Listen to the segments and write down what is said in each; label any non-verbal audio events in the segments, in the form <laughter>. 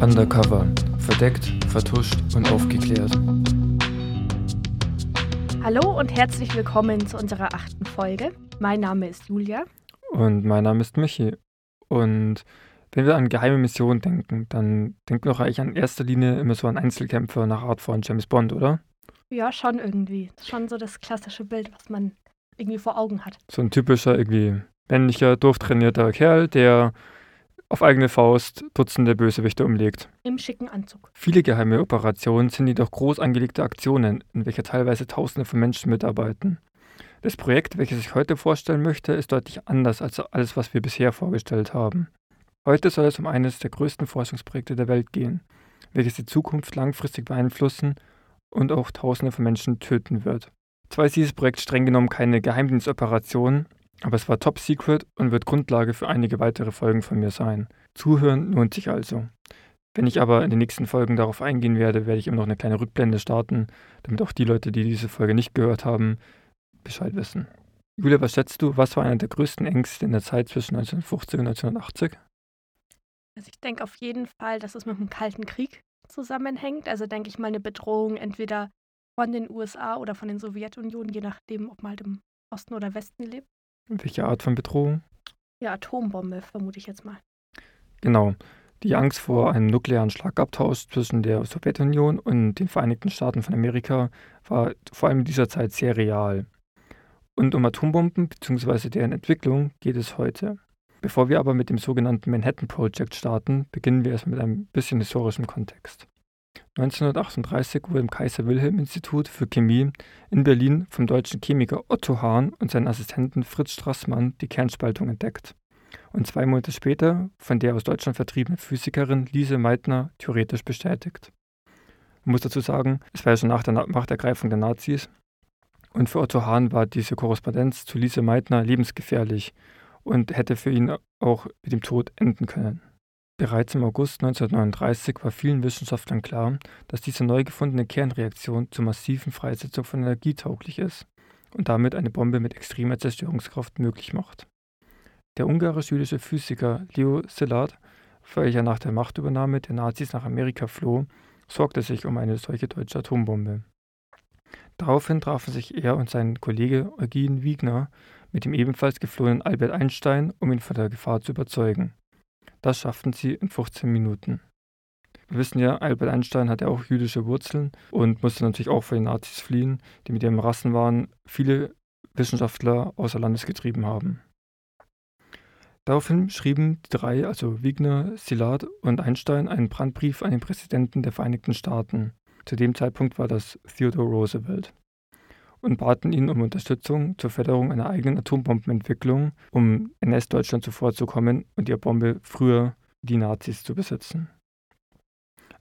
Undercover. Verdeckt, vertuscht und aufgeklärt. Hallo und herzlich willkommen zu unserer achten Folge. Mein Name ist Julia. Und mein Name ist Michi. Und wenn wir an geheime Missionen denken, dann denken wir doch eigentlich in erster Linie immer so an Einzelkämpfer nach Art von James Bond, oder? Ja, schon irgendwie. Schon so das klassische Bild, was man irgendwie vor Augen hat. So ein typischer, irgendwie männlicher, durchtrainierter Kerl, der auf eigene Faust Dutzende Bösewichte umlegt. Im schicken Anzug. Viele geheime Operationen sind jedoch groß angelegte Aktionen, in welcher teilweise Tausende von Menschen mitarbeiten. Das Projekt, welches ich heute vorstellen möchte, ist deutlich anders als alles, was wir bisher vorgestellt haben. Heute soll es um eines der größten Forschungsprojekte der Welt gehen, welches die Zukunft langfristig beeinflussen und auch Tausende von Menschen töten wird. Zwar ist dieses Projekt streng genommen keine Geheimdienstoperation, aber es war top secret und wird Grundlage für einige weitere Folgen von mir sein. Zuhören lohnt sich also. Wenn ich aber in den nächsten Folgen darauf eingehen werde, werde ich immer noch eine kleine Rückblende starten, damit auch die Leute, die diese Folge nicht gehört haben, Bescheid wissen. Julia, was schätzt du, was war einer der größten Ängste in der Zeit zwischen 1950 und 1980? Also ich denke auf jeden Fall, dass es mit dem Kalten Krieg zusammenhängt. Also denke ich mal eine Bedrohung entweder von den USA oder von den Sowjetunion, je nachdem, ob man halt im Osten oder Westen lebt. Welche Art von Bedrohung? Ja, Atombombe, vermute ich jetzt mal. Genau. Die Angst vor einem nuklearen Schlagabtausch zwischen der Sowjetunion und den Vereinigten Staaten von Amerika war vor allem in dieser Zeit sehr real. Und um Atombomben bzw. deren Entwicklung geht es heute. Bevor wir aber mit dem sogenannten Manhattan Project starten, beginnen wir erstmal mit einem bisschen historischem Kontext. 1938 wurde im Kaiser-Wilhelm-Institut für Chemie in Berlin vom deutschen Chemiker Otto Hahn und seinen Assistenten Fritz Strassmann die Kernspaltung entdeckt und zwei Monate später von der aus Deutschland vertriebenen Physikerin Lise Meitner theoretisch bestätigt. Man muss dazu sagen, es war ja schon nach der Machtergreifung der Nazis und für Otto Hahn war diese Korrespondenz zu Lise Meitner lebensgefährlich und hätte für ihn auch mit dem Tod enden können. Bereits im August 1939 war vielen Wissenschaftlern klar, dass diese neu gefundene Kernreaktion zur massiven Freisetzung von Energie tauglich ist und damit eine Bombe mit extremer Zerstörungskraft möglich macht. Der ungarisch-jüdische Physiker Leo Szilard, welcher nach der Machtübernahme der Nazis nach Amerika floh, sorgte sich um eine solche deutsche Atombombe. Daraufhin trafen sich er und sein Kollege Eugen Wigner mit dem ebenfalls geflohenen Albert Einstein, um ihn von der Gefahr zu überzeugen. Das schafften sie in 15 Minuten. Wir wissen ja, Albert Einstein hatte auch jüdische Wurzeln und musste natürlich auch vor den Nazis fliehen, die mit ihrem Rassenwahn viele Wissenschaftler außer Landes getrieben haben. Daraufhin schrieben die drei, also Wigner, Szilard und Einstein, einen Brandbrief an den Präsidenten der Vereinigten Staaten. Zu dem Zeitpunkt war das Theodore Roosevelt und baten ihn um Unterstützung zur Förderung einer eigenen Atombombenentwicklung, um NS-Deutschland zuvorzukommen und ihre Bombe früher die Nazis zu besitzen.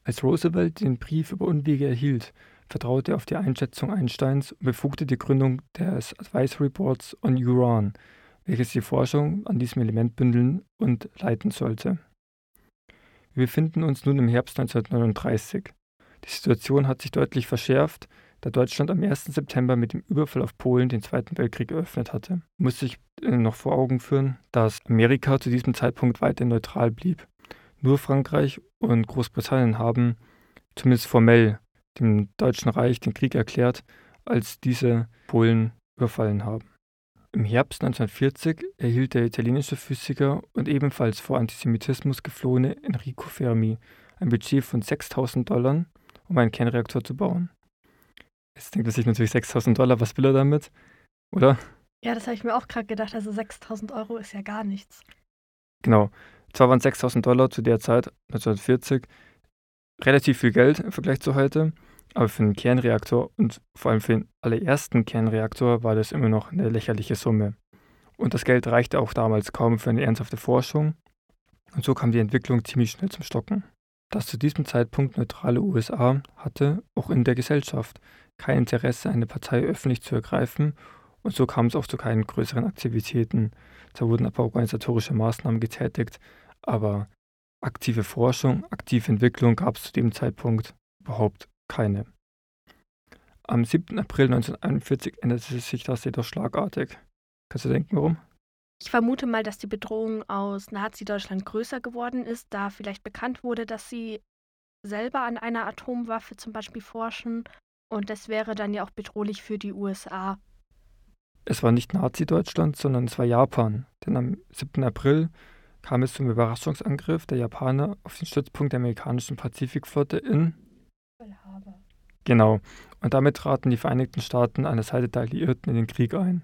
Als Roosevelt den Brief über Unwege erhielt, vertraute er auf die Einschätzung Einsteins und befugte die Gründung des Advisory Boards on Uran, welches die Forschung an diesem Element bündeln und leiten sollte. Wir befinden uns nun im Herbst 1939. Die Situation hat sich deutlich verschärft, da Deutschland am 1. September mit dem Überfall auf Polen den Zweiten Weltkrieg eröffnet hatte, muss ich äh, noch vor Augen führen, dass Amerika zu diesem Zeitpunkt weiter neutral blieb. Nur Frankreich und Großbritannien haben, zumindest formell, dem Deutschen Reich den Krieg erklärt, als diese Polen überfallen haben. Im Herbst 1940 erhielt der italienische Physiker und ebenfalls vor Antisemitismus geflohene Enrico Fermi ein Budget von 6000 Dollar, um einen Kernreaktor zu bauen. Jetzt denkt er sich natürlich 6000 Dollar, was will er damit? Oder? Ja, das habe ich mir auch gerade gedacht. Also 6000 Euro ist ja gar nichts. Genau. Zwar waren 6000 Dollar zu der Zeit, 1940, relativ viel Geld im Vergleich zu heute, aber für einen Kernreaktor und vor allem für den allerersten Kernreaktor war das immer noch eine lächerliche Summe. Und das Geld reichte auch damals kaum für eine ernsthafte Forschung. Und so kam die Entwicklung ziemlich schnell zum Stocken. Das zu diesem Zeitpunkt neutrale USA hatte, auch in der Gesellschaft, kein Interesse, eine Partei öffentlich zu ergreifen und so kam es auch zu keinen größeren Aktivitäten. Da wurden aber organisatorische Maßnahmen getätigt, aber aktive Forschung, aktive Entwicklung gab es zu dem Zeitpunkt überhaupt keine. Am 7. April 1941 änderte sich das jedoch schlagartig. Kannst du denken, warum? Ich vermute mal, dass die Bedrohung aus Nazi-Deutschland größer geworden ist, da vielleicht bekannt wurde, dass sie selber an einer Atomwaffe zum Beispiel forschen. Und das wäre dann ja auch bedrohlich für die USA. Es war nicht Nazi-Deutschland, sondern es war Japan. Denn am 7. April kam es zum Überraschungsangriff der Japaner auf den Stützpunkt der amerikanischen Pazifikflotte in Pearl Harbor. Genau. Und damit traten die Vereinigten Staaten an der Seite der Alliierten in den Krieg ein.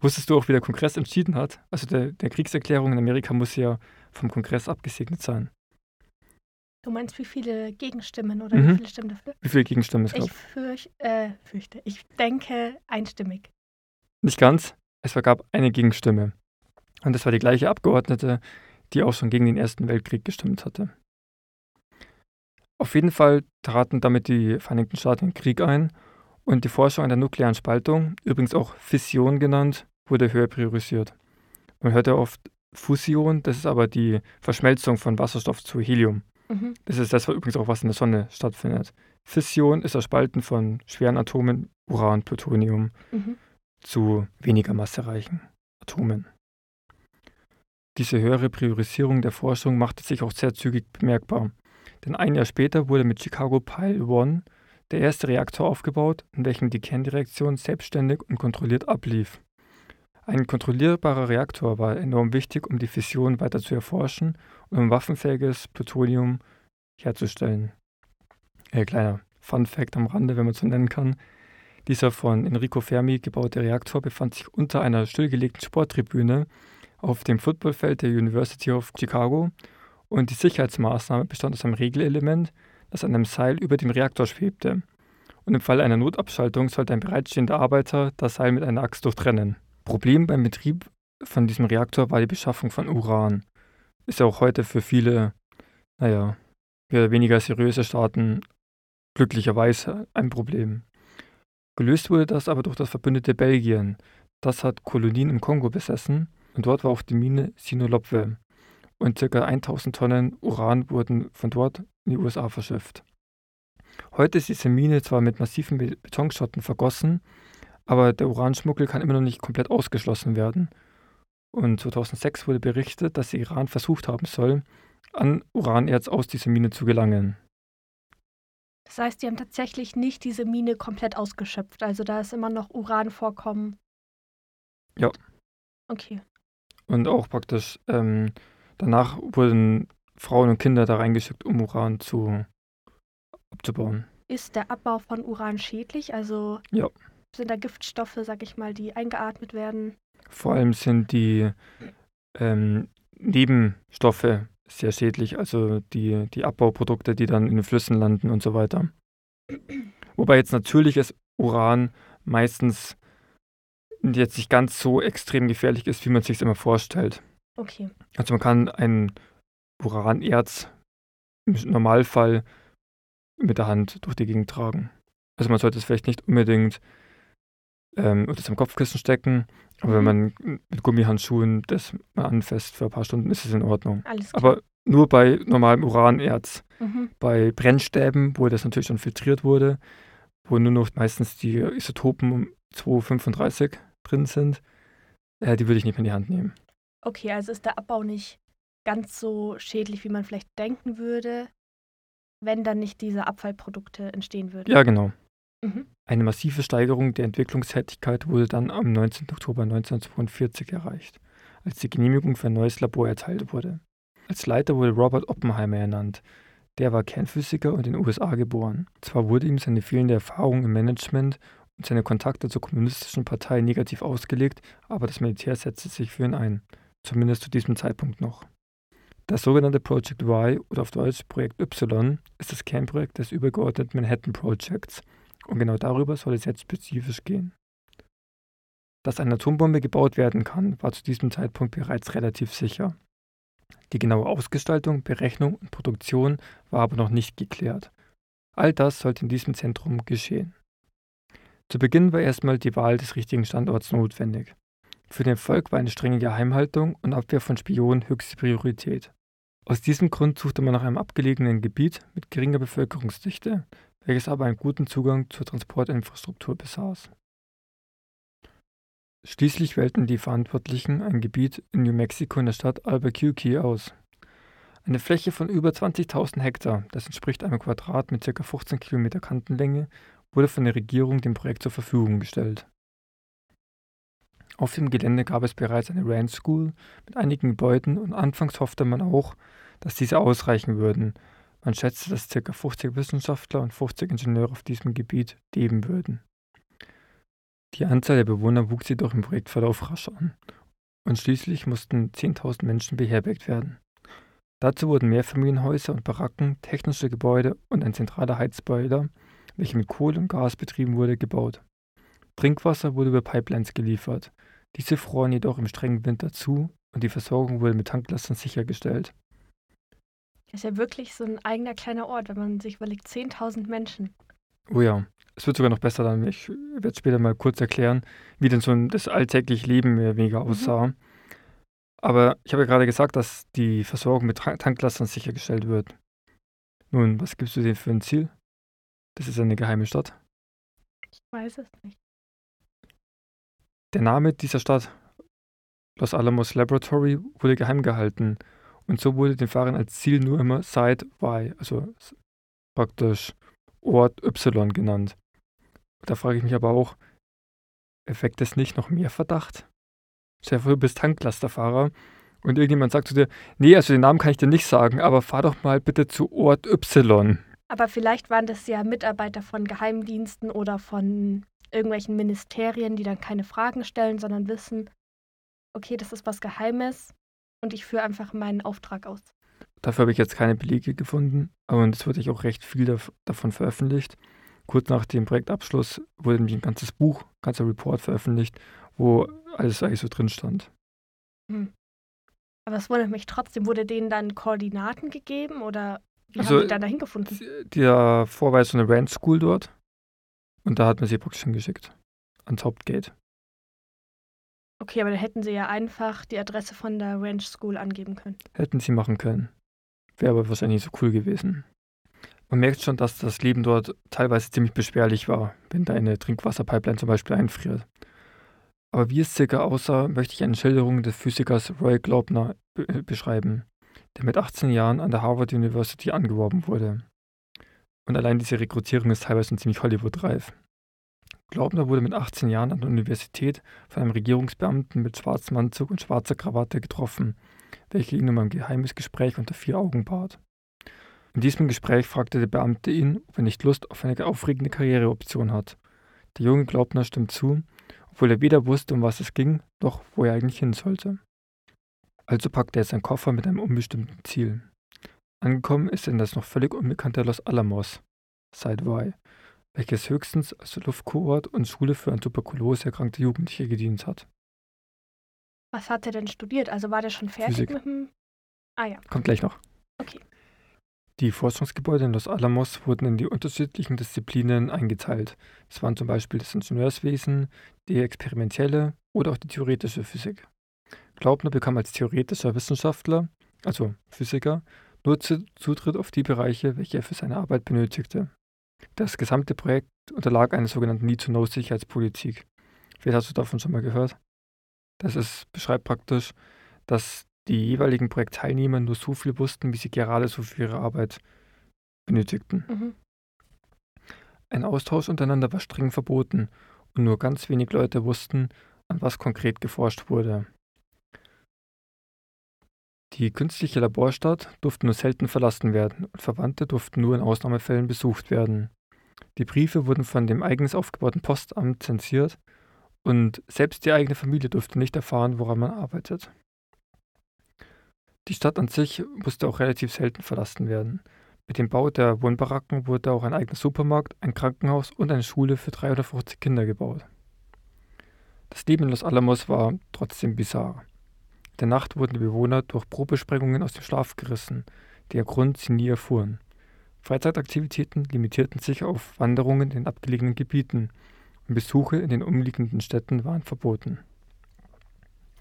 Wusstest du auch, wie der Kongress entschieden hat? Also der, der Kriegserklärung in Amerika muss ja vom Kongress abgesegnet sein. Du meinst, wie viele Gegenstimmen oder Mhm. wie viele Stimmen dafür? Wie viele Gegenstimmen es Ich gab? fürch, äh, fürchte, ich denke einstimmig. Nicht ganz. Es gab eine Gegenstimme. Und das war die gleiche Abgeordnete, die auch schon gegen den Ersten Weltkrieg gestimmt hatte. Auf jeden Fall traten damit die Vereinigten Staaten in den Krieg ein und die Forschung an der nuklearen Spaltung, übrigens auch Fission genannt, wurde höher priorisiert. Man hört ja oft Fusion, das ist aber die Verschmelzung von Wasserstoff zu Helium. Mhm. Das ist das, was übrigens auch was in der Sonne stattfindet. Fission ist das Spalten von schweren Atomen, Uran, Plutonium, Mhm. zu weniger massereichen Atomen. Diese höhere Priorisierung der Forschung machte sich auch sehr zügig bemerkbar. Denn ein Jahr später wurde mit Chicago Pile 1 der erste Reaktor aufgebaut, in welchem die Kernreaktion selbstständig und kontrolliert ablief. Ein kontrollierbarer Reaktor war enorm wichtig, um die Fission weiter zu erforschen und um waffenfähiges Plutonium herzustellen. Äh, kleiner Fun Fact am Rande, wenn man so nennen kann. Dieser von Enrico Fermi gebaute Reaktor befand sich unter einer stillgelegten Sporttribüne auf dem Footballfeld der University of Chicago und die Sicherheitsmaßnahme bestand aus einem Regelelement, das an einem Seil über dem Reaktor schwebte. Und im Fall einer Notabschaltung sollte ein bereitstehender Arbeiter das Seil mit einer Axt durchtrennen. Problem beim Betrieb von diesem Reaktor war die Beschaffung von Uran. Ist ja auch heute für viele, naja, mehr oder weniger seriöse Staaten glücklicherweise ein Problem. Gelöst wurde das aber durch das verbündete Belgien. Das hat Kolonien im Kongo besessen und dort war auch die Mine Sinolopwe. Und ca. 1000 Tonnen Uran wurden von dort in die USA verschifft. Heute ist diese Mine zwar mit massiven Be- Betonschotten vergossen, aber der Uranschmuggel kann immer noch nicht komplett ausgeschlossen werden. Und 2006 wurde berichtet, dass der Iran versucht haben soll, an Uranerz aus dieser Mine zu gelangen. Das heißt, die haben tatsächlich nicht diese Mine komplett ausgeschöpft. Also da ist immer noch Uranvorkommen. Ja. Okay. Und auch praktisch ähm, danach wurden Frauen und Kinder da reingeschickt, um Uran zu abzubauen. Ist der Abbau von Uran schädlich? Also Ja. Sind da Giftstoffe, sag ich mal, die eingeatmet werden? Vor allem sind die ähm, Nebenstoffe sehr schädlich, also die, die Abbauprodukte, die dann in den Flüssen landen und so weiter. Wobei jetzt natürliches Uran meistens jetzt nicht ganz so extrem gefährlich ist, wie man sich immer vorstellt. Okay. Also man kann ein Uranerz im Normalfall mit der Hand durch die Gegend tragen. Also man sollte es vielleicht nicht unbedingt ähm, unter seinem Kopfkissen stecken, aber wenn man mit Gummihandschuhen das mal anfasst für ein paar Stunden, ist es in Ordnung. Alles klar. Aber nur bei normalem Uranerz. Mhm. Bei Brennstäben, wo das natürlich schon filtriert wurde, wo nur noch meistens die Isotopen um 235 drin sind, äh, die würde ich nicht mehr in die Hand nehmen. Okay, also ist der Abbau nicht ganz so schädlich, wie man vielleicht denken würde, wenn dann nicht diese Abfallprodukte entstehen würden. Ja, genau. Mhm. Eine massive Steigerung der Entwicklungstätigkeit wurde dann am 19. Oktober 1942 erreicht, als die Genehmigung für ein neues Labor erteilt wurde. Als Leiter wurde Robert Oppenheimer ernannt. Der war Kernphysiker und in den USA geboren. Zwar wurde ihm seine fehlende Erfahrung im Management und seine Kontakte zur kommunistischen Partei negativ ausgelegt, aber das Militär setzte sich für ihn ein, zumindest zu diesem Zeitpunkt noch. Das sogenannte Project Y oder auf Deutsch Projekt Y ist das Kernprojekt des übergeordneten Manhattan Projects und genau darüber soll es jetzt spezifisch gehen. Dass eine Atombombe gebaut werden kann, war zu diesem Zeitpunkt bereits relativ sicher. Die genaue Ausgestaltung, Berechnung und Produktion war aber noch nicht geklärt. All das sollte in diesem Zentrum geschehen. Zu Beginn war erstmal die Wahl des richtigen Standorts notwendig. Für den Erfolg war eine strenge Geheimhaltung und Abwehr von Spionen höchste Priorität. Aus diesem Grund suchte man nach einem abgelegenen Gebiet mit geringer Bevölkerungsdichte, welches aber einen guten Zugang zur Transportinfrastruktur besaß. Schließlich wählten die Verantwortlichen ein Gebiet in New Mexico in der Stadt Albuquerque aus. Eine Fläche von über 20.000 Hektar, das entspricht einem Quadrat mit ca. 15 Kilometer Kantenlänge, wurde von der Regierung dem Projekt zur Verfügung gestellt. Auf dem Gelände gab es bereits eine Ranch School mit einigen Gebäuden und anfangs hoffte man auch, dass diese ausreichen würden. Man schätzte, dass ca. 50 Wissenschaftler und 50 Ingenieure auf diesem Gebiet leben würden. Die Anzahl der Bewohner wuchs jedoch im Projektverlauf rasch an und schließlich mussten 10.000 Menschen beherbergt werden. Dazu wurden Mehrfamilienhäuser und Baracken, technische Gebäude und ein zentraler Heizboiler, welcher mit Kohle und Gas betrieben wurde, gebaut. Trinkwasser wurde über Pipelines geliefert. Diese froren jedoch im strengen Winter zu und die Versorgung wurde mit Tanklastern sichergestellt. Das ist ja wirklich so ein eigener kleiner Ort, wenn man sich überlegt, 10.000 Menschen. Oh ja, es wird sogar noch besser dann. Ich werde später mal kurz erklären, wie denn so das alltägliche Leben mehr weniger mhm. aussah. Mhm. Aber ich habe ja gerade gesagt, dass die Versorgung mit Tanklastern sichergestellt wird. Nun, was gibst du dir für ein Ziel? Das ist eine geheime Stadt. Ich weiß es nicht. Der Name dieser Stadt, Los Alamos Laboratory, wurde geheim gehalten. Und so wurde den Fahrern als Ziel nur immer Site Y, also praktisch Ort Y genannt. Da frage ich mich aber auch, erweckt es nicht noch mehr Verdacht? Stell du bist Tanklasterfahrer und irgendjemand sagt zu dir, nee, also den Namen kann ich dir nicht sagen, aber fahr doch mal bitte zu Ort Y. Aber vielleicht waren das ja Mitarbeiter von Geheimdiensten oder von irgendwelchen Ministerien, die dann keine Fragen stellen, sondern wissen, okay, das ist was Geheimes und ich führe einfach meinen Auftrag aus. Dafür habe ich jetzt keine Belege gefunden, aber es wurde auch recht viel davon veröffentlicht. Kurz nach dem Projektabschluss wurde nämlich ein ganzes Buch, ein ganzer Report veröffentlicht, wo alles eigentlich so drin stand. Hm. Aber es wundert mich trotzdem, wurde denen dann Koordinaten gegeben oder wie also, haben die dann dahin gefunden? Der Vorweis so eine Ranch School dort und da hat man sie praktisch hingeschickt. Ans Hauptgate. Okay, aber dann hätten sie ja einfach die Adresse von der Ranch School angeben können. Hätten sie machen können. Wäre aber wahrscheinlich so cool gewesen. Man merkt schon, dass das Leben dort teilweise ziemlich beschwerlich war, wenn da eine Trinkwasserpipeline zum Beispiel einfriert. Aber wie es circa aussah, möchte ich eine Schilderung des Physikers Roy Glaubner äh, beschreiben, der mit 18 Jahren an der Harvard University angeworben wurde. Und allein diese Rekrutierung ist teilweise ziemlich Hollywood-reif. Glaubner wurde mit 18 Jahren an der Universität von einem Regierungsbeamten mit schwarzem Anzug und schwarzer Krawatte getroffen, welcher ihn um ein geheimes Gespräch unter vier Augen bat. In diesem Gespräch fragte der Beamte ihn, ob er nicht Lust auf eine aufregende Karriereoption hat. Der junge Glaubner stimmt zu obwohl er weder wusste, um was es ging, noch wo er eigentlich hin sollte. Also packte er seinen Koffer mit einem unbestimmten Ziel. Angekommen ist er in das noch völlig unbekannte Los Alamos, Side Y, welches höchstens als Luftkurort und Schule für an Tuberkulose erkrankte Jugendliche gedient hat. Was hat er denn studiert? Also war der schon fertig Physik. mit dem. Ah ja. Kommt gleich noch. Okay. Die Forschungsgebäude in Los Alamos wurden in die unterschiedlichen Disziplinen eingeteilt. Es waren zum Beispiel das Ingenieurswesen, die experimentelle oder auch die theoretische Physik. Glaubner bekam als theoretischer Wissenschaftler, also Physiker, nur Zutritt auf die Bereiche, welche er für seine Arbeit benötigte. Das gesamte Projekt unterlag einer sogenannten Need-to-Know-Sicherheitspolitik. Vielleicht hast du davon schon mal gehört. Das ist, beschreibt praktisch, dass die jeweiligen Projektteilnehmer nur so viel wussten, wie sie gerade so für ihre Arbeit benötigten. Mhm. Ein Austausch untereinander war streng verboten und nur ganz wenig Leute wussten, an was konkret geforscht wurde. Die künstliche Laborstadt durfte nur selten verlassen werden und Verwandte durften nur in Ausnahmefällen besucht werden. Die Briefe wurden von dem eigens aufgebauten Postamt zensiert und selbst die eigene Familie durfte nicht erfahren, woran man arbeitet. Die Stadt an sich musste auch relativ selten verlassen werden. Mit dem Bau der Wohnbaracken wurde auch ein eigener Supermarkt, ein Krankenhaus und eine Schule für 350 Kinder gebaut. Das Leben in Los Alamos war trotzdem bizarr. In der Nacht wurden die Bewohner durch Probesprengungen aus dem Schlaf gerissen, deren Grund sie nie erfuhren. Freizeitaktivitäten limitierten sich auf Wanderungen in abgelegenen Gebieten und Besuche in den umliegenden Städten waren verboten.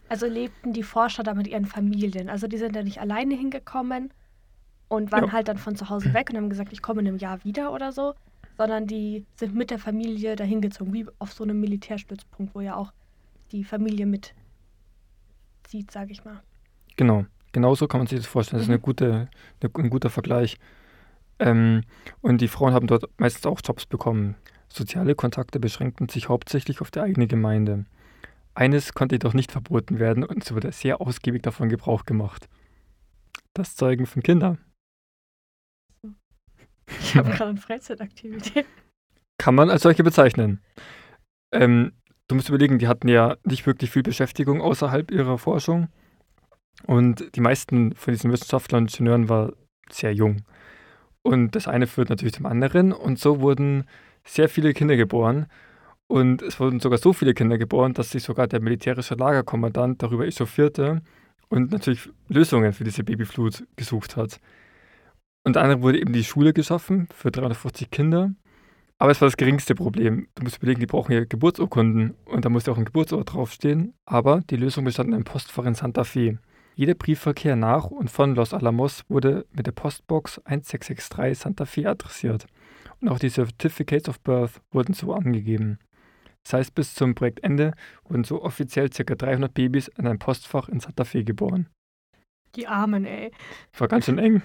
Also lebten die Forscher da mit ihren Familien. Also die sind da nicht alleine hingekommen und waren ja. halt dann von zu Hause weg und haben gesagt, ich komme in einem Jahr wieder oder so, sondern die sind mit der Familie dahin gezogen, wie auf so einem Militärstützpunkt, wo ja auch die Familie mitzieht, sage ich mal. Genau, genau so kann man sich das vorstellen. Das ist eine Mhm. gute, eine, ein guter Vergleich. Ähm, und die Frauen haben dort meistens auch Jobs bekommen. Soziale Kontakte beschränkten sich hauptsächlich auf die eigene Gemeinde. Eines konnte jedoch nicht verboten werden und es wurde sehr ausgiebig davon Gebrauch gemacht. Das Zeugen von Kindern. Ich habe gerade eine Freizeitaktivität. Kann man als solche bezeichnen. Ähm, du musst überlegen, die hatten ja nicht wirklich viel Beschäftigung außerhalb ihrer Forschung. Und die meisten von diesen Wissenschaftlern und Ingenieuren waren sehr jung. Und das eine führt natürlich zum anderen. Und so wurden sehr viele Kinder geboren. Und es wurden sogar so viele Kinder geboren, dass sich sogar der militärische Lagerkommandant darüber echauffierte und natürlich Lösungen für diese Babyflut gesucht hat. Unter anderem wurde eben die Schule geschaffen für 350 Kinder. Aber es war das geringste Problem. Du musst überlegen, die brauchen ja Geburtsurkunden und da muss ja auch ein Geburtsort draufstehen. Aber die Lösung bestand in einem Postfach in Santa Fe. Jeder Briefverkehr nach und von Los Alamos wurde mit der Postbox 1663 Santa Fe adressiert. Und auch die Certificates of Birth wurden so angegeben. Das heißt, bis zum Projektende wurden so offiziell ca. 300 Babys in einem Postfach in Santa Fe geboren. Die Armen, ey. War ganz schön eng.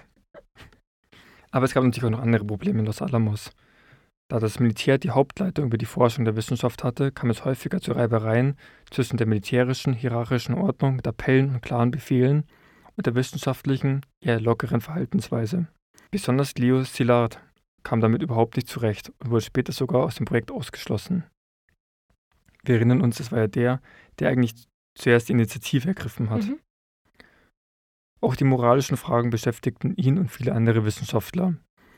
Aber es gab natürlich auch noch andere Probleme in Los Alamos. Da das Militär die Hauptleitung über die Forschung der Wissenschaft hatte, kam es häufiger zu Reibereien zwischen der militärischen, hierarchischen Ordnung mit Appellen und klaren Befehlen und der wissenschaftlichen, eher lockeren Verhaltensweise. Besonders Leo Szilard kam damit überhaupt nicht zurecht und wurde später sogar aus dem Projekt ausgeschlossen. Wir erinnern uns, es war ja der, der eigentlich zuerst die Initiative ergriffen hat. Mhm. Auch die moralischen Fragen beschäftigten ihn und viele andere Wissenschaftler.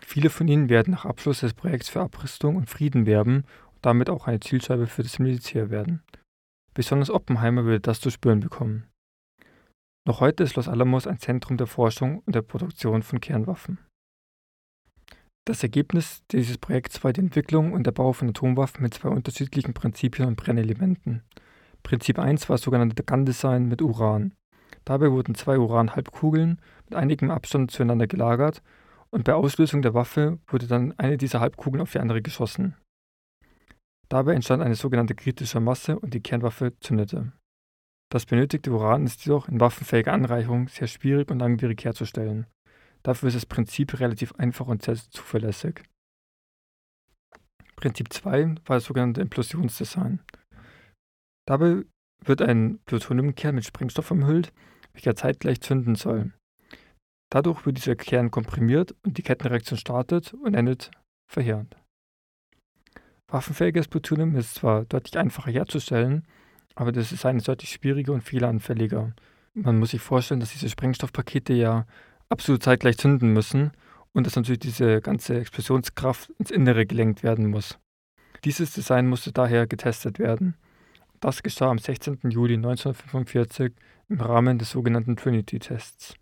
Viele von ihnen werden nach Abschluss des Projekts für Abrüstung und Frieden werben und damit auch eine Zielscheibe für das Militär werden. Besonders Oppenheimer würde das zu spüren bekommen. Noch heute ist Los Alamos ein Zentrum der Forschung und der Produktion von Kernwaffen. Das Ergebnis dieses Projekts war die Entwicklung und der Bau von Atomwaffen mit zwei unterschiedlichen Prinzipien und Brennelementen. Prinzip 1 war das sogenannte Gun-Design mit Uran. Dabei wurden zwei Uran-Halbkugeln mit einigem Abstand zueinander gelagert und bei Auslösung der Waffe wurde dann eine dieser Halbkugeln auf die andere geschossen. Dabei entstand eine sogenannte kritische Masse und die Kernwaffe zündete. Das benötigte Uran ist jedoch in waffenfähiger Anreicherung sehr schwierig und langwierig herzustellen. Dafür ist das Prinzip relativ einfach und sehr zuverlässig. Prinzip 2 war das sogenannte Implosionsdesign. Dabei wird ein Plutoniumkern mit Sprengstoff umhüllt, welcher zeitgleich zünden soll. Dadurch wird dieser Kern komprimiert und die Kettenreaktion startet und endet verheerend. Waffenfähiges Plutonium ist zwar deutlich einfacher herzustellen, aber das Design ist deutlich schwieriger und fehleranfälliger. Man muss sich vorstellen, dass diese Sprengstoffpakete ja absolut zeitgleich zünden müssen und dass natürlich diese ganze Explosionskraft ins Innere gelenkt werden muss. Dieses Design musste daher getestet werden. Das geschah am 16. Juli 1945 im Rahmen des sogenannten Trinity-Tests,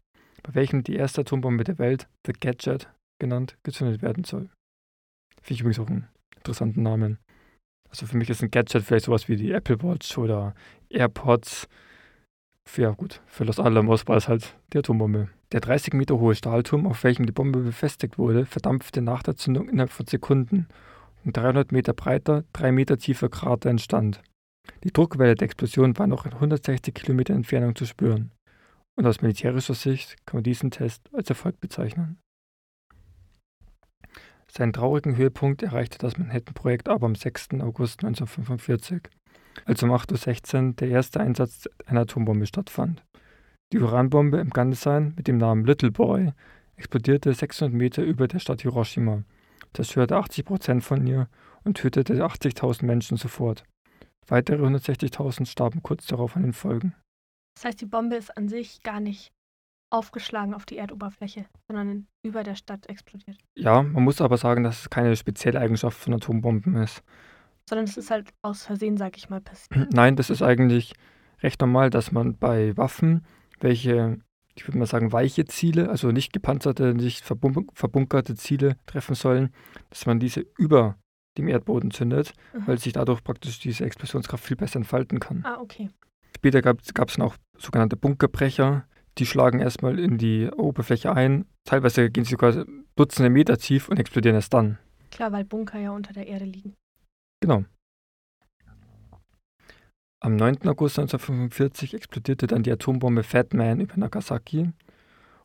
bei welchem die erste Atombombe der Welt, The Gadget genannt, gezündet werden soll. Finde ich übrigens auch einen interessanten Namen. Also für mich ist ein Gadget vielleicht sowas wie die Apple Watch oder AirPods. Ja gut, für Los Alamos war es halt die Atombombe. Der 30 Meter hohe Stahlturm, auf welchem die Bombe befestigt wurde, verdampfte nach der Zündung innerhalb von Sekunden und 300 Meter breiter, 3 Meter tiefer Krater entstand. Die Druckwelle der Explosion war noch in 160 Kilometer Entfernung zu spüren. Und aus militärischer Sicht kann man diesen Test als Erfolg bezeichnen. Seinen traurigen Höhepunkt erreichte das Manhattan-Projekt aber am 6. August 1945, als um 8.16 Uhr der erste Einsatz einer Atombombe stattfand. Die Uranbombe im Gun-Design mit dem Namen Little Boy explodierte 600 Meter über der Stadt Hiroshima, zerstörte 80 Prozent von ihr und tötete 80.000 Menschen sofort. Weitere 160.000 starben kurz darauf an den Folgen. Das heißt, die Bombe ist an sich gar nicht aufgeschlagen auf die Erdoberfläche, sondern über der Stadt explodiert. Ja, man muss aber sagen, dass es keine spezielle Eigenschaft von Atombomben ist. Sondern es ist halt aus Versehen, sag ich mal, passiert. <clears throat> Nein, das ist eigentlich recht normal, dass man bei Waffen, welche, ich würde mal sagen, weiche Ziele, also nicht gepanzerte, nicht verbun verbunkerte Ziele treffen sollen, dass man diese über dem Erdboden zündet, Mhm. weil sich dadurch praktisch diese Explosionskraft viel besser entfalten kann. Ah, okay. Später gab es dann auch sogenannte Bunkerbrecher, die schlagen erstmal in die Oberfläche ein. Teilweise gehen sie sogar Dutzende Meter tief und explodieren erst dann. Klar, weil Bunker ja unter der Erde liegen. Genau. Am 9. August 1945 explodierte dann die Atombombe Fat Man über Nagasaki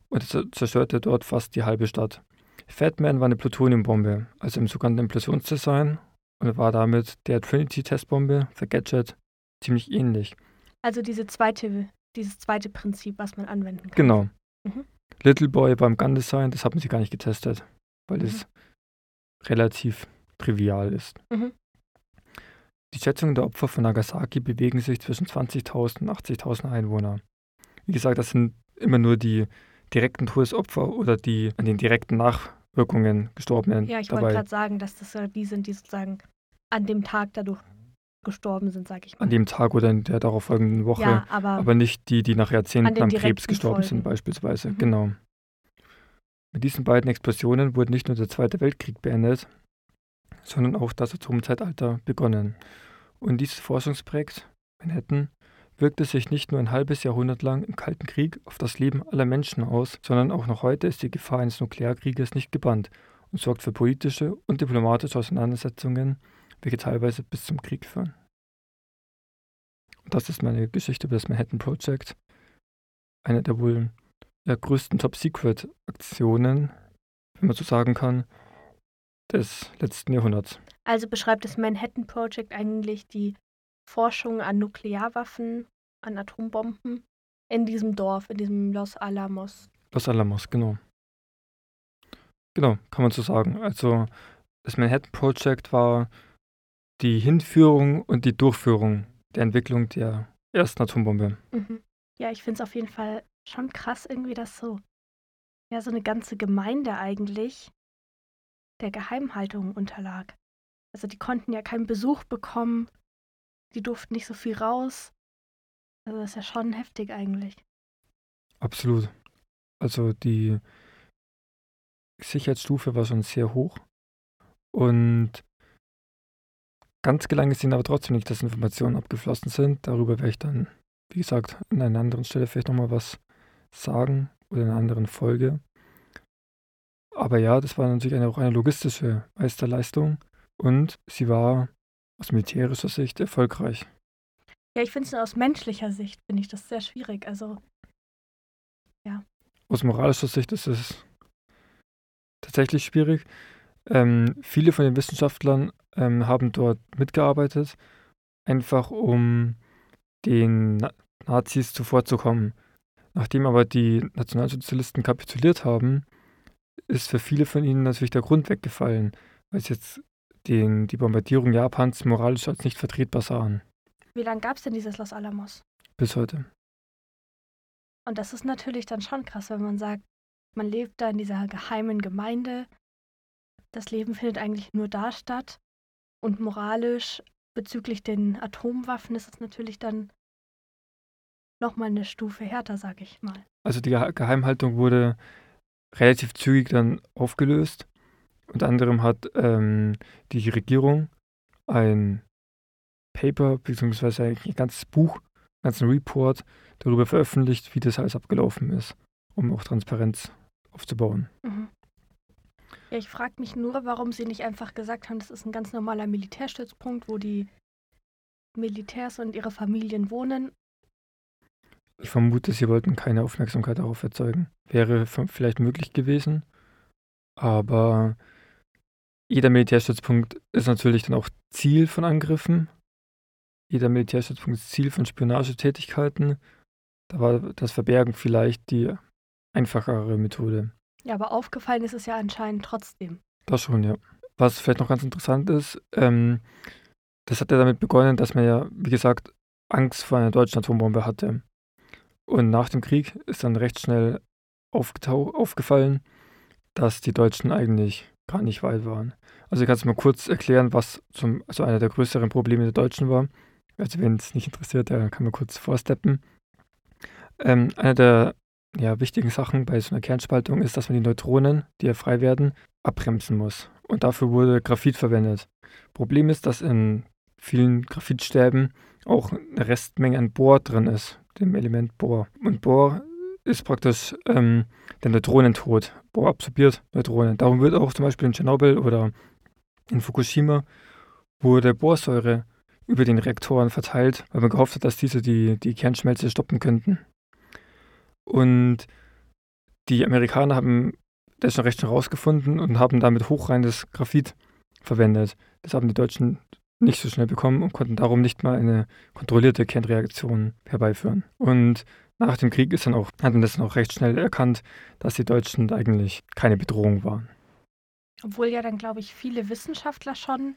und zerstörte dort fast die halbe Stadt. Fat Man war eine Plutoniumbombe, also im sogenannten Implosionsdesign und war damit der Trinity-Testbombe für Gadget ziemlich ähnlich. Also diese zweite, dieses zweite Prinzip, was man anwenden kann. Genau. Mhm. Little Boy beim Gun Design, das haben sie gar nicht getestet, weil mhm. es relativ trivial ist. Mhm. Die Schätzungen der Opfer von Nagasaki bewegen sich zwischen 20.000 und 80.000 Einwohner. Wie gesagt, das sind immer nur die direkten Todesopfer oder die an den direkten Nachwirkungen gestorbenen. Ja, ich wollte gerade sagen, dass das die sind, die sozusagen an dem Tag dadurch gestorben sind, sage ich mal. An dem Tag oder in der darauf folgenden Woche. Ja, aber, aber nicht die, die nach Jahrzehnten am Krebs gestorben Folgen. sind, beispielsweise. Mhm. Genau. Mit diesen beiden Explosionen wurde nicht nur der Zweite Weltkrieg beendet, sondern auch das Atomzeitalter begonnen. Und dieses Forschungsprojekt, Manhattan, wirkte sich nicht nur ein halbes Jahrhundert lang im Kalten Krieg auf das Leben aller Menschen aus, sondern auch noch heute ist die Gefahr eines Nuklearkrieges nicht gebannt und sorgt für politische und diplomatische Auseinandersetzungen, welche teilweise bis zum Krieg führen. Und das ist meine Geschichte über das Manhattan Project. Eine der wohl der größten Top-Secret-Aktionen, wenn man so sagen kann, des letzten Jahrhunderts. Also beschreibt das Manhattan Project eigentlich die Forschung an Nuklearwaffen, an Atombomben in diesem Dorf, in diesem Los Alamos. Los Alamos, genau. Genau, kann man so sagen. Also das Manhattan Project war die Hinführung und die Durchführung der Entwicklung der ersten Atombombe. Mhm. Ja, ich finde es auf jeden Fall schon krass irgendwie, dass so, ja, so eine ganze Gemeinde eigentlich der Geheimhaltung unterlag. Also die konnten ja keinen Besuch bekommen, die durften nicht so viel raus. Also das ist ja schon heftig eigentlich. Absolut. Also die Sicherheitsstufe war schon sehr hoch. Und ganz gelang es ihnen aber trotzdem nicht, dass Informationen abgeflossen sind. Darüber werde ich dann, wie gesagt, an einer anderen Stelle vielleicht nochmal was sagen oder in einer anderen Folge. Aber ja, das war natürlich eine, auch eine logistische Meisterleistung und sie war aus militärischer Sicht erfolgreich. Ja, ich finde es aus menschlicher Sicht, finde ich das sehr schwierig. Also, ja. Aus moralischer Sicht ist es tatsächlich schwierig. Ähm, viele von den Wissenschaftlern ähm, haben dort mitgearbeitet, einfach um den Na Nazis zuvorzukommen. Nachdem aber die Nationalsozialisten kapituliert haben, ist für viele von ihnen natürlich der Grund weggefallen, weil sie jetzt den, die Bombardierung Japans moralisch als nicht vertretbar sahen. Wie lange gab es denn dieses Los Alamos? Bis heute. Und das ist natürlich dann schon krass, wenn man sagt, man lebt da in dieser geheimen Gemeinde. Das Leben findet eigentlich nur da statt. Und moralisch bezüglich den Atomwaffen ist es natürlich dann nochmal eine Stufe härter, sage ich mal. Also die Geheimhaltung wurde relativ zügig dann aufgelöst. Unter anderem hat ähm, die Regierung ein Paper bzw. ein ganzes Buch, einen ganzen Report darüber veröffentlicht, wie das alles abgelaufen ist, um auch Transparenz aufzubauen. Mhm. Ja, ich frage mich nur, warum sie nicht einfach gesagt haben, das ist ein ganz normaler Militärstützpunkt, wo die Militärs und ihre Familien wohnen ich vermute, sie wollten keine Aufmerksamkeit darauf erzeugen. Wäre vielleicht möglich gewesen, aber jeder Militärstützpunkt ist natürlich dann auch Ziel von Angriffen. Jeder Militärstützpunkt ist Ziel von Spionagetätigkeiten. Da war das Verbergen vielleicht die einfachere Methode. Ja, aber aufgefallen ist es ja anscheinend trotzdem. Das schon, ja. Was vielleicht noch ganz interessant ist, ähm, das hat ja damit begonnen, dass man ja, wie gesagt, Angst vor einer deutschen Atombombe hatte. Und nach dem Krieg ist dann recht schnell aufgefallen, dass die Deutschen eigentlich gar nicht weit waren. Also ich kann es mal kurz erklären, was zum, also einer der größeren Probleme der Deutschen war. Also wenn es nicht interessiert, der kann man kurz vorsteppen. Ähm, eine der ja, wichtigen Sachen bei so einer Kernspaltung ist, dass man die Neutronen, die ja frei werden, abbremsen muss. Und dafür wurde Graphit verwendet. Problem ist, dass in vielen Graphitstäben auch eine Restmenge an Bohr drin ist dem Element Bohr. Und Bohr ist praktisch ähm, der Neutronentod. Bohr absorbiert Neutronen. Darum wird auch zum Beispiel in Tschernobyl oder in Fukushima wurde Bohrsäure über den Reaktoren verteilt, weil man gehofft hat, dass diese die, die Kernschmelze stoppen könnten. Und die Amerikaner haben das schon recht schnell rausgefunden und haben damit hochreines Graphit verwendet. Das haben die Deutschen nicht so schnell bekommen und konnten darum nicht mal eine kontrollierte Kernreaktion herbeiführen. Und nach dem Krieg ist dann auch, hat man das dann auch recht schnell erkannt, dass die Deutschen eigentlich keine Bedrohung waren. Obwohl ja dann, glaube ich, viele Wissenschaftler schon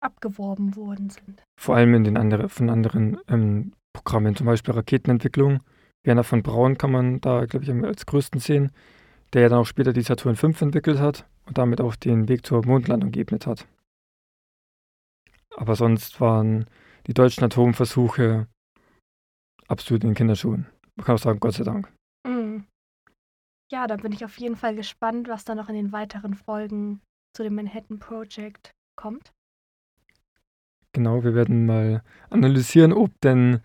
abgeworben worden sind. Vor allem in den andere, von anderen ähm, Programmen, zum Beispiel Raketenentwicklung. Werner von Braun kann man da, glaube ich, als größten sehen, der ja dann auch später die Saturn V entwickelt hat und damit auch den Weg zur Mondlandung geebnet hat. Aber sonst waren die deutschen Atomversuche absolut in den Kinderschuhen. Man kann auch sagen, Gott sei Dank. Mhm. Ja, da bin ich auf jeden Fall gespannt, was da noch in den weiteren Folgen zu dem Manhattan Project kommt. Genau, wir werden mal analysieren, ob denn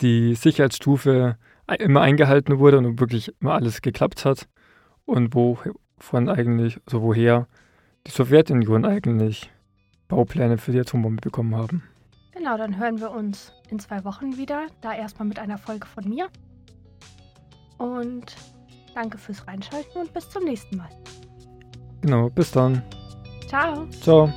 die Sicherheitsstufe immer eingehalten wurde und wirklich immer alles geklappt hat und wovon eigentlich, also woher die Sowjetunion eigentlich Baupläne für die Atombombe bekommen haben. Genau, dann hören wir uns in zwei Wochen wieder. Da erstmal mit einer Folge von mir. Und danke fürs Reinschalten und bis zum nächsten Mal. Genau, bis dann. Ciao. Ciao.